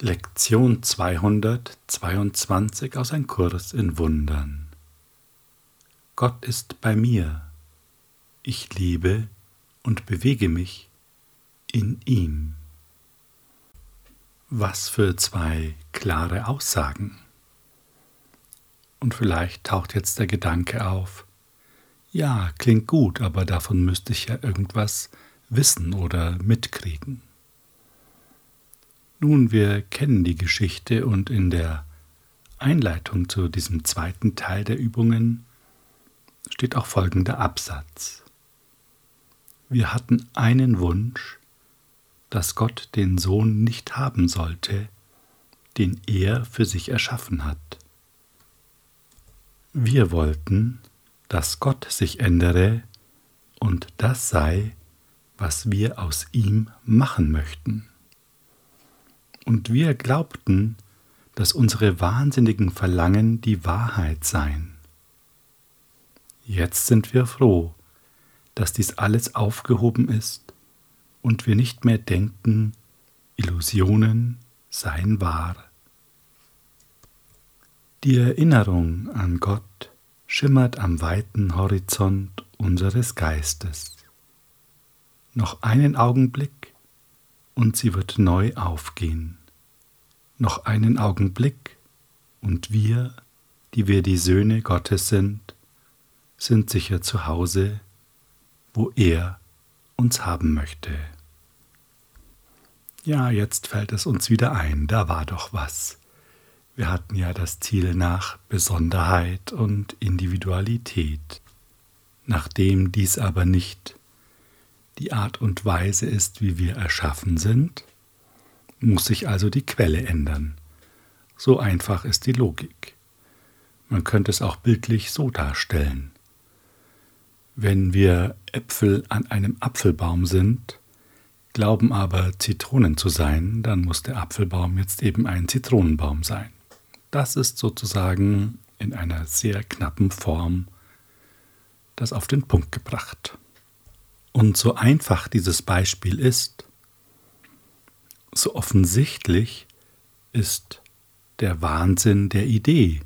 Lektion 222 aus Ein Kurs in Wundern. Gott ist bei mir. Ich lebe und bewege mich in ihm. Was für zwei klare Aussagen. Und vielleicht taucht jetzt der Gedanke auf, ja, klingt gut, aber davon müsste ich ja irgendwas wissen oder mitkriegen. Nun, wir kennen die Geschichte und in der Einleitung zu diesem zweiten Teil der Übungen steht auch folgender Absatz. Wir hatten einen Wunsch, dass Gott den Sohn nicht haben sollte, den er für sich erschaffen hat. Wir wollten, dass Gott sich ändere und das sei, was wir aus ihm machen möchten und wir glaubten, dass unsere wahnsinnigen Verlangen die Wahrheit seien. Jetzt sind wir froh, dass dies alles aufgehoben ist und wir nicht mehr denken, Illusionen seien wahr. Die Erinnerung an Gott schimmert am weiten Horizont unseres Geistes. Noch einen Augenblick und sie wird neu aufgehen noch einen Augenblick, und wir, die wir die Söhne Gottes sind, sind sicher zu Hause, wo er uns haben möchte. Ja, jetzt fällt es uns wieder ein, da war doch was. Wir hatten ja das Ziel nach Besonderheit und Individualität. Nachdem dies aber nicht die Art und Weise ist, wie wir erschaffen sind, muss sich also die Quelle ändern. So einfach ist die Logik. Man könnte es auch bildlich so darstellen. Wenn wir Äpfel an einem Apfelbaum sind, glauben aber Zitronen zu sein, dann muss der Apfelbaum jetzt eben ein Zitronenbaum sein. Das ist sozusagen in einer sehr knappen Form das auf den Punkt gebracht. Und so einfach dieses Beispiel ist, so offensichtlich ist der Wahnsinn der Idee,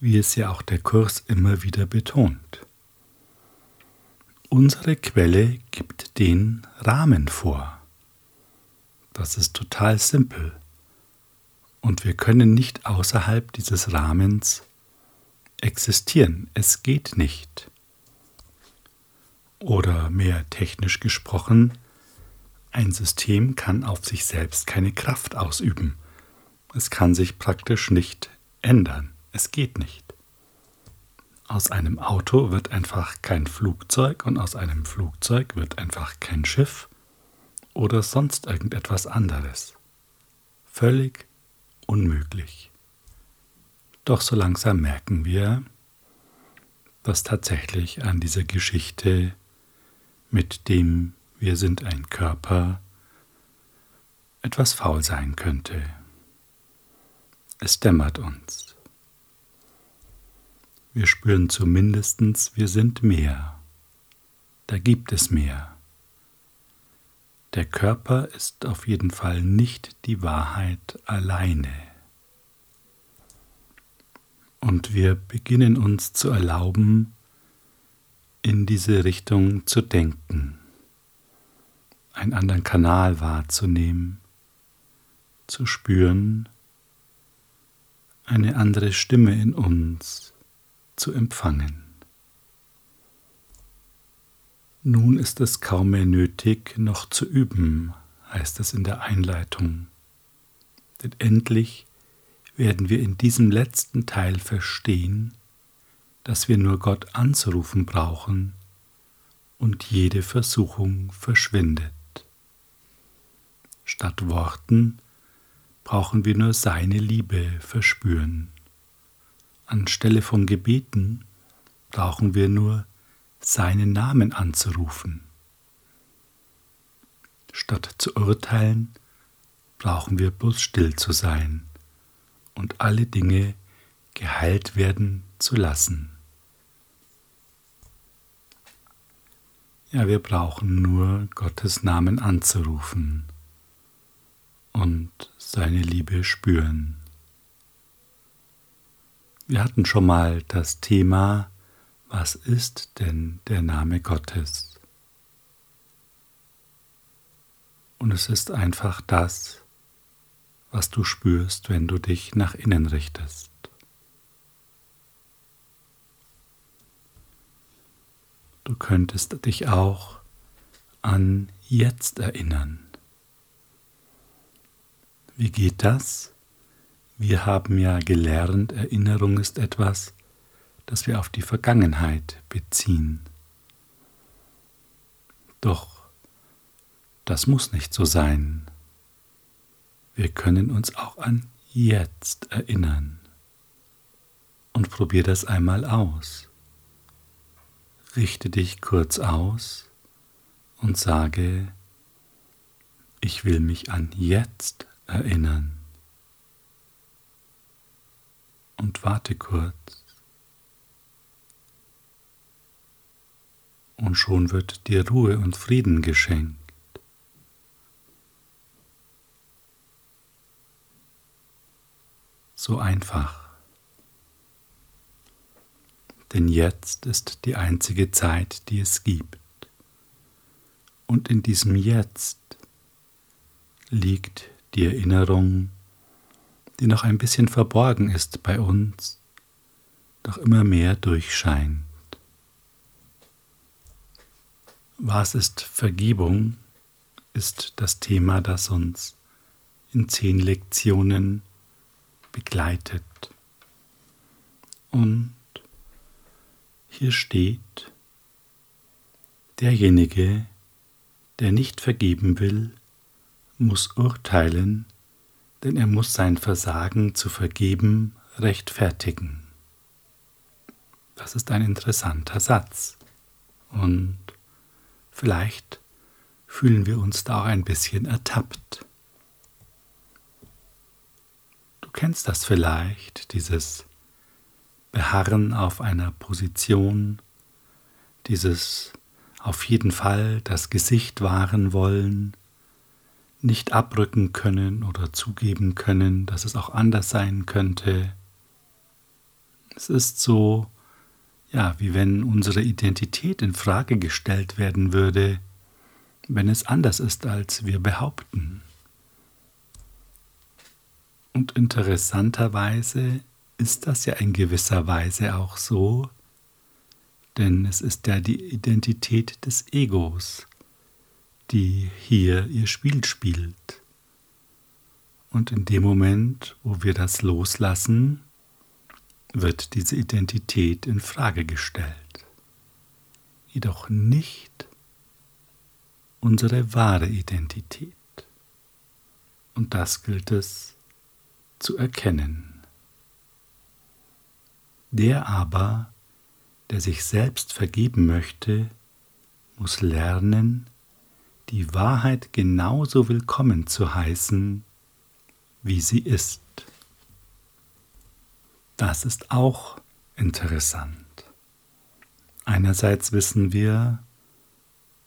wie es ja auch der Kurs immer wieder betont. Unsere Quelle gibt den Rahmen vor. Das ist total simpel. Und wir können nicht außerhalb dieses Rahmens existieren. Es geht nicht. Oder mehr technisch gesprochen, ein System kann auf sich selbst keine Kraft ausüben. Es kann sich praktisch nicht ändern. Es geht nicht. Aus einem Auto wird einfach kein Flugzeug und aus einem Flugzeug wird einfach kein Schiff oder sonst irgendetwas anderes. Völlig unmöglich. Doch so langsam merken wir, dass tatsächlich an dieser Geschichte mit dem wir sind ein Körper, etwas faul sein könnte. Es dämmert uns. Wir spüren zumindest, wir sind mehr. Da gibt es mehr. Der Körper ist auf jeden Fall nicht die Wahrheit alleine. Und wir beginnen uns zu erlauben, in diese Richtung zu denken einen anderen Kanal wahrzunehmen, zu spüren, eine andere Stimme in uns zu empfangen. Nun ist es kaum mehr nötig, noch zu üben, heißt es in der Einleitung. Denn endlich werden wir in diesem letzten Teil verstehen, dass wir nur Gott anzurufen brauchen und jede Versuchung verschwindet. Statt Worten brauchen wir nur seine Liebe verspüren. Anstelle von Gebeten brauchen wir nur seinen Namen anzurufen. Statt zu urteilen, brauchen wir bloß still zu sein und alle Dinge geheilt werden zu lassen. Ja, wir brauchen nur Gottes Namen anzurufen und seine Liebe spüren. Wir hatten schon mal das Thema, was ist denn der Name Gottes? Und es ist einfach das, was du spürst, wenn du dich nach innen richtest. Du könntest dich auch an jetzt erinnern. Wie geht das? Wir haben ja gelernt, Erinnerung ist etwas, das wir auf die Vergangenheit beziehen. Doch das muss nicht so sein. Wir können uns auch an jetzt erinnern. Und probier das einmal aus. Richte dich kurz aus und sage, ich will mich an jetzt erinnern. Und warte kurz. Und schon wird dir Ruhe und Frieden geschenkt. So einfach denn jetzt ist die einzige Zeit, die es gibt. Und in diesem Jetzt liegt die Erinnerung, die noch ein bisschen verborgen ist bei uns, doch immer mehr durchscheint. Was ist Vergebung? ist das Thema, das uns in zehn Lektionen begleitet. Und hier steht, derjenige, der nicht vergeben will, muss urteilen, denn er muss sein Versagen zu vergeben rechtfertigen. Das ist ein interessanter Satz und vielleicht fühlen wir uns da auch ein bisschen ertappt. Du kennst das vielleicht, dieses Beharren auf einer Position, dieses auf jeden Fall das Gesicht wahren wollen, nicht abrücken können oder zugeben können, dass es auch anders sein könnte. Es ist so, ja, wie wenn unsere Identität in Frage gestellt werden würde, wenn es anders ist, als wir behaupten. Und interessanterweise ist das ja in gewisser Weise auch so, denn es ist ja die Identität des Egos, die hier ihr Spiel spielt. Und in dem Moment, wo wir das loslassen, wird diese Identität in Frage gestellt. Jedoch nicht unsere wahre Identität. Und das gilt es zu erkennen. Der aber, der sich selbst vergeben möchte, muss lernen, die Wahrheit genauso willkommen zu heißen, wie sie ist. Das ist auch interessant. Einerseits wissen wir,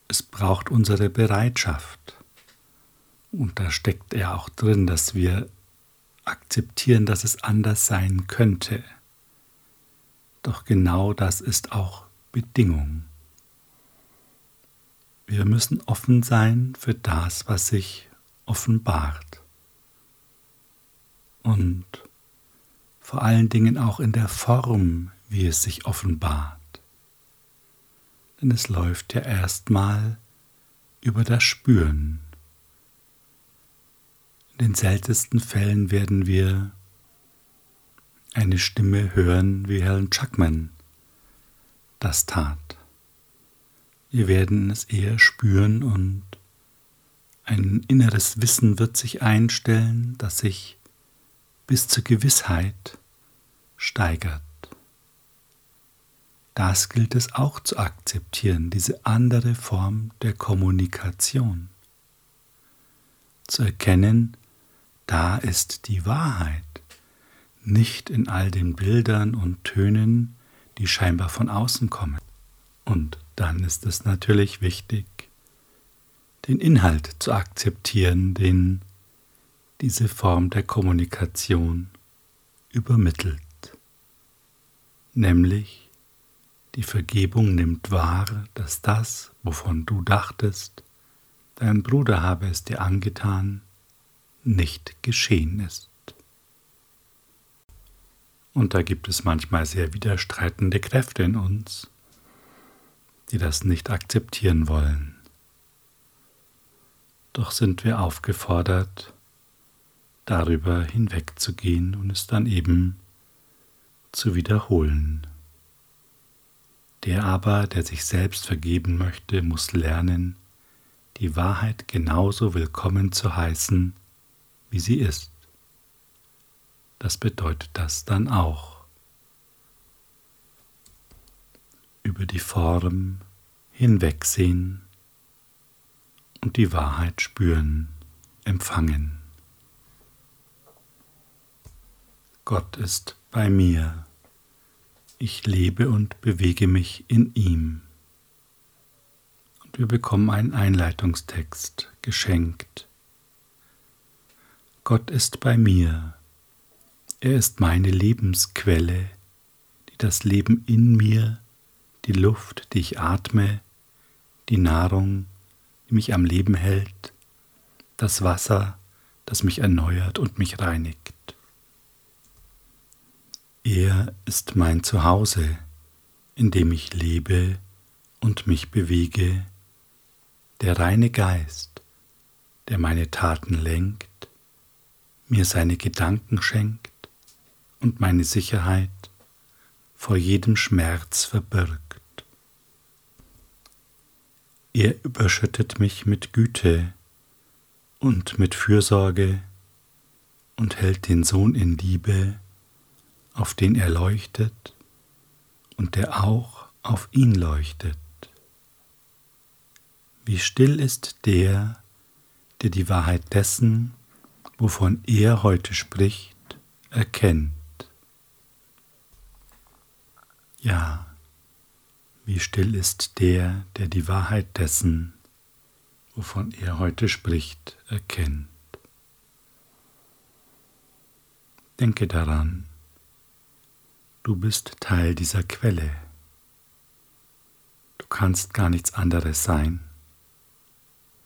es braucht unsere Bereitschaft. Und da steckt ja auch drin, dass wir akzeptieren, dass es anders sein könnte. Doch genau das ist auch Bedingung. Wir müssen offen sein für das, was sich offenbart. Und vor allen Dingen auch in der Form, wie es sich offenbart. Denn es läuft ja erstmal über das Spüren. In den seltensten Fällen werden wir eine Stimme hören, wie Helen Chuckman das tat. Wir werden es eher spüren und ein inneres Wissen wird sich einstellen, das sich bis zur Gewissheit steigert. Das gilt es auch zu akzeptieren, diese andere Form der Kommunikation. Zu erkennen, da ist die Wahrheit nicht in all den Bildern und Tönen, die scheinbar von außen kommen. Und dann ist es natürlich wichtig, den Inhalt zu akzeptieren, den diese Form der Kommunikation übermittelt, nämlich die Vergebung nimmt wahr, dass das, wovon du dachtest, dein Bruder habe es dir angetan, nicht geschehen ist. Und da gibt es manchmal sehr widerstreitende Kräfte in uns, die das nicht akzeptieren wollen. Doch sind wir aufgefordert, darüber hinwegzugehen und es dann eben zu wiederholen. Der aber, der sich selbst vergeben möchte, muss lernen, die Wahrheit genauso willkommen zu heißen, wie sie ist. Das bedeutet das dann auch. Über die Form hinwegsehen und die Wahrheit spüren, empfangen. Gott ist bei mir. Ich lebe und bewege mich in ihm. Und wir bekommen einen Einleitungstext geschenkt. Gott ist bei mir. Er ist meine Lebensquelle, die das Leben in mir, die Luft, die ich atme, die Nahrung, die mich am Leben hält, das Wasser, das mich erneuert und mich reinigt. Er ist mein Zuhause, in dem ich lebe und mich bewege, der reine Geist, der meine Taten lenkt, mir seine Gedanken schenkt und meine Sicherheit vor jedem Schmerz verbirgt. Er überschüttet mich mit Güte und mit Fürsorge und hält den Sohn in Liebe, auf den er leuchtet und der auch auf ihn leuchtet. Wie still ist der, der die Wahrheit dessen, wovon er heute spricht, erkennt. Ja, wie still ist der, der die Wahrheit dessen, wovon er heute spricht, erkennt. Denke daran, Du bist Teil dieser Quelle. Du kannst gar nichts anderes sein.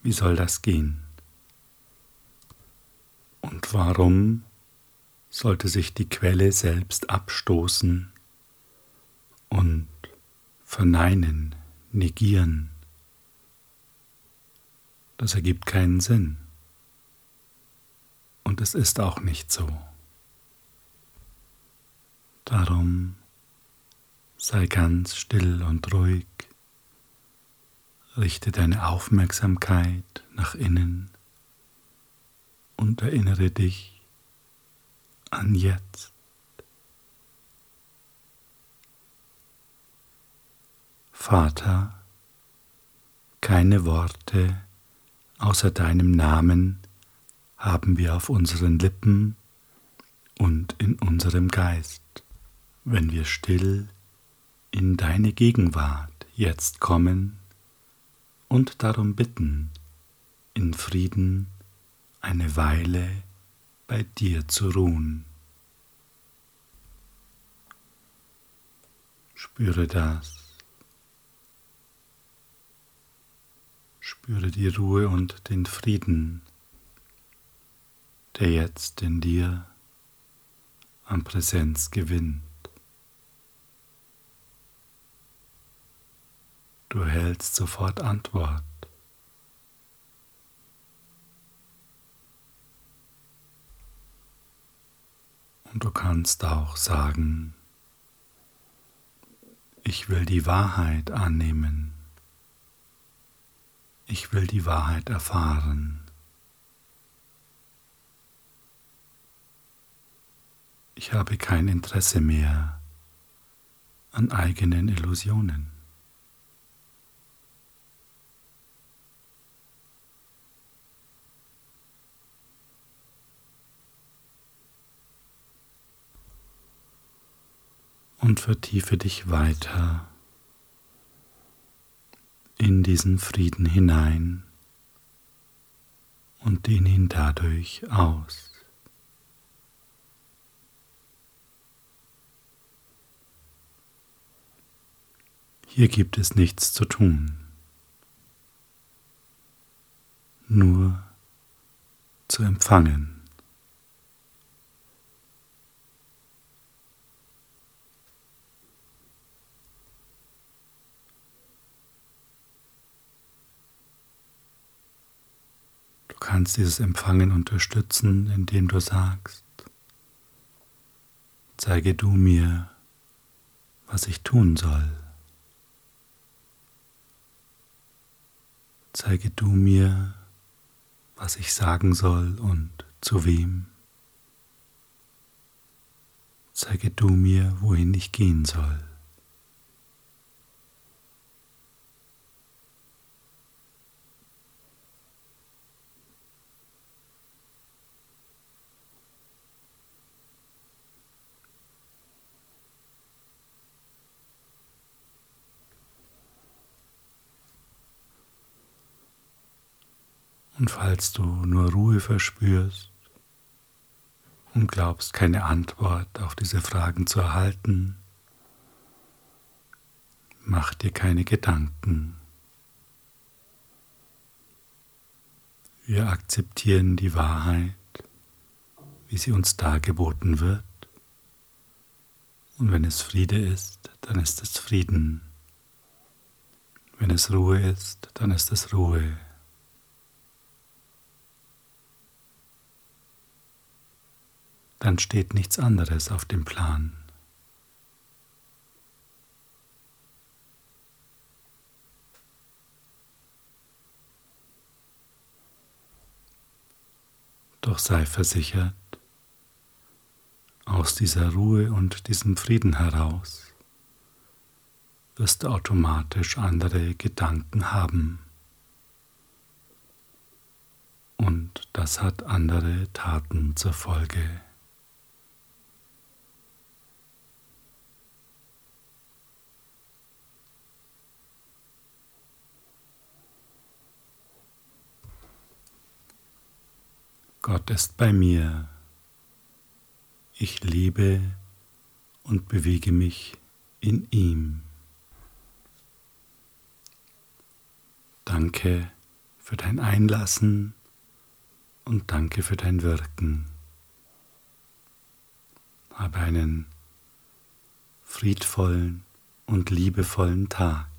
Wie soll das gehen? Und warum sollte sich die Quelle selbst abstoßen und verneinen, negieren? Das ergibt keinen Sinn. Und es ist auch nicht so. Darum sei ganz still und ruhig, richte deine Aufmerksamkeit nach innen und erinnere dich an jetzt. Vater, keine Worte außer deinem Namen haben wir auf unseren Lippen und in unserem Geist wenn wir still in deine Gegenwart jetzt kommen und darum bitten, in Frieden eine Weile bei dir zu ruhen. Spüre das. Spüre die Ruhe und den Frieden, der jetzt in dir an Präsenz gewinnt. Du erhältst sofort Antwort. Und du kannst auch sagen, ich will die Wahrheit annehmen. Ich will die Wahrheit erfahren. Ich habe kein Interesse mehr an eigenen Illusionen. und vertiefe dich weiter in diesen Frieden hinein und dehne ihn dadurch aus. Hier gibt es nichts zu tun, nur zu empfangen. Kannst dieses Empfangen unterstützen, indem du sagst, zeige du mir, was ich tun soll. Zeige du mir, was ich sagen soll und zu wem. Zeige du mir, wohin ich gehen soll. Und falls du nur Ruhe verspürst und glaubst, keine Antwort auf diese Fragen zu erhalten, mach dir keine Gedanken. Wir akzeptieren die Wahrheit, wie sie uns dargeboten wird. Und wenn es Friede ist, dann ist es Frieden. Wenn es Ruhe ist, dann ist es Ruhe. Dann steht nichts anderes auf dem Plan. Doch sei versichert, aus dieser Ruhe und diesem Frieden heraus wirst du automatisch andere Gedanken haben. Und das hat andere Taten zur Folge. Gott ist bei mir. Ich lebe und bewege mich in ihm. Danke für dein Einlassen und danke für dein Wirken. Habe einen friedvollen und liebevollen Tag.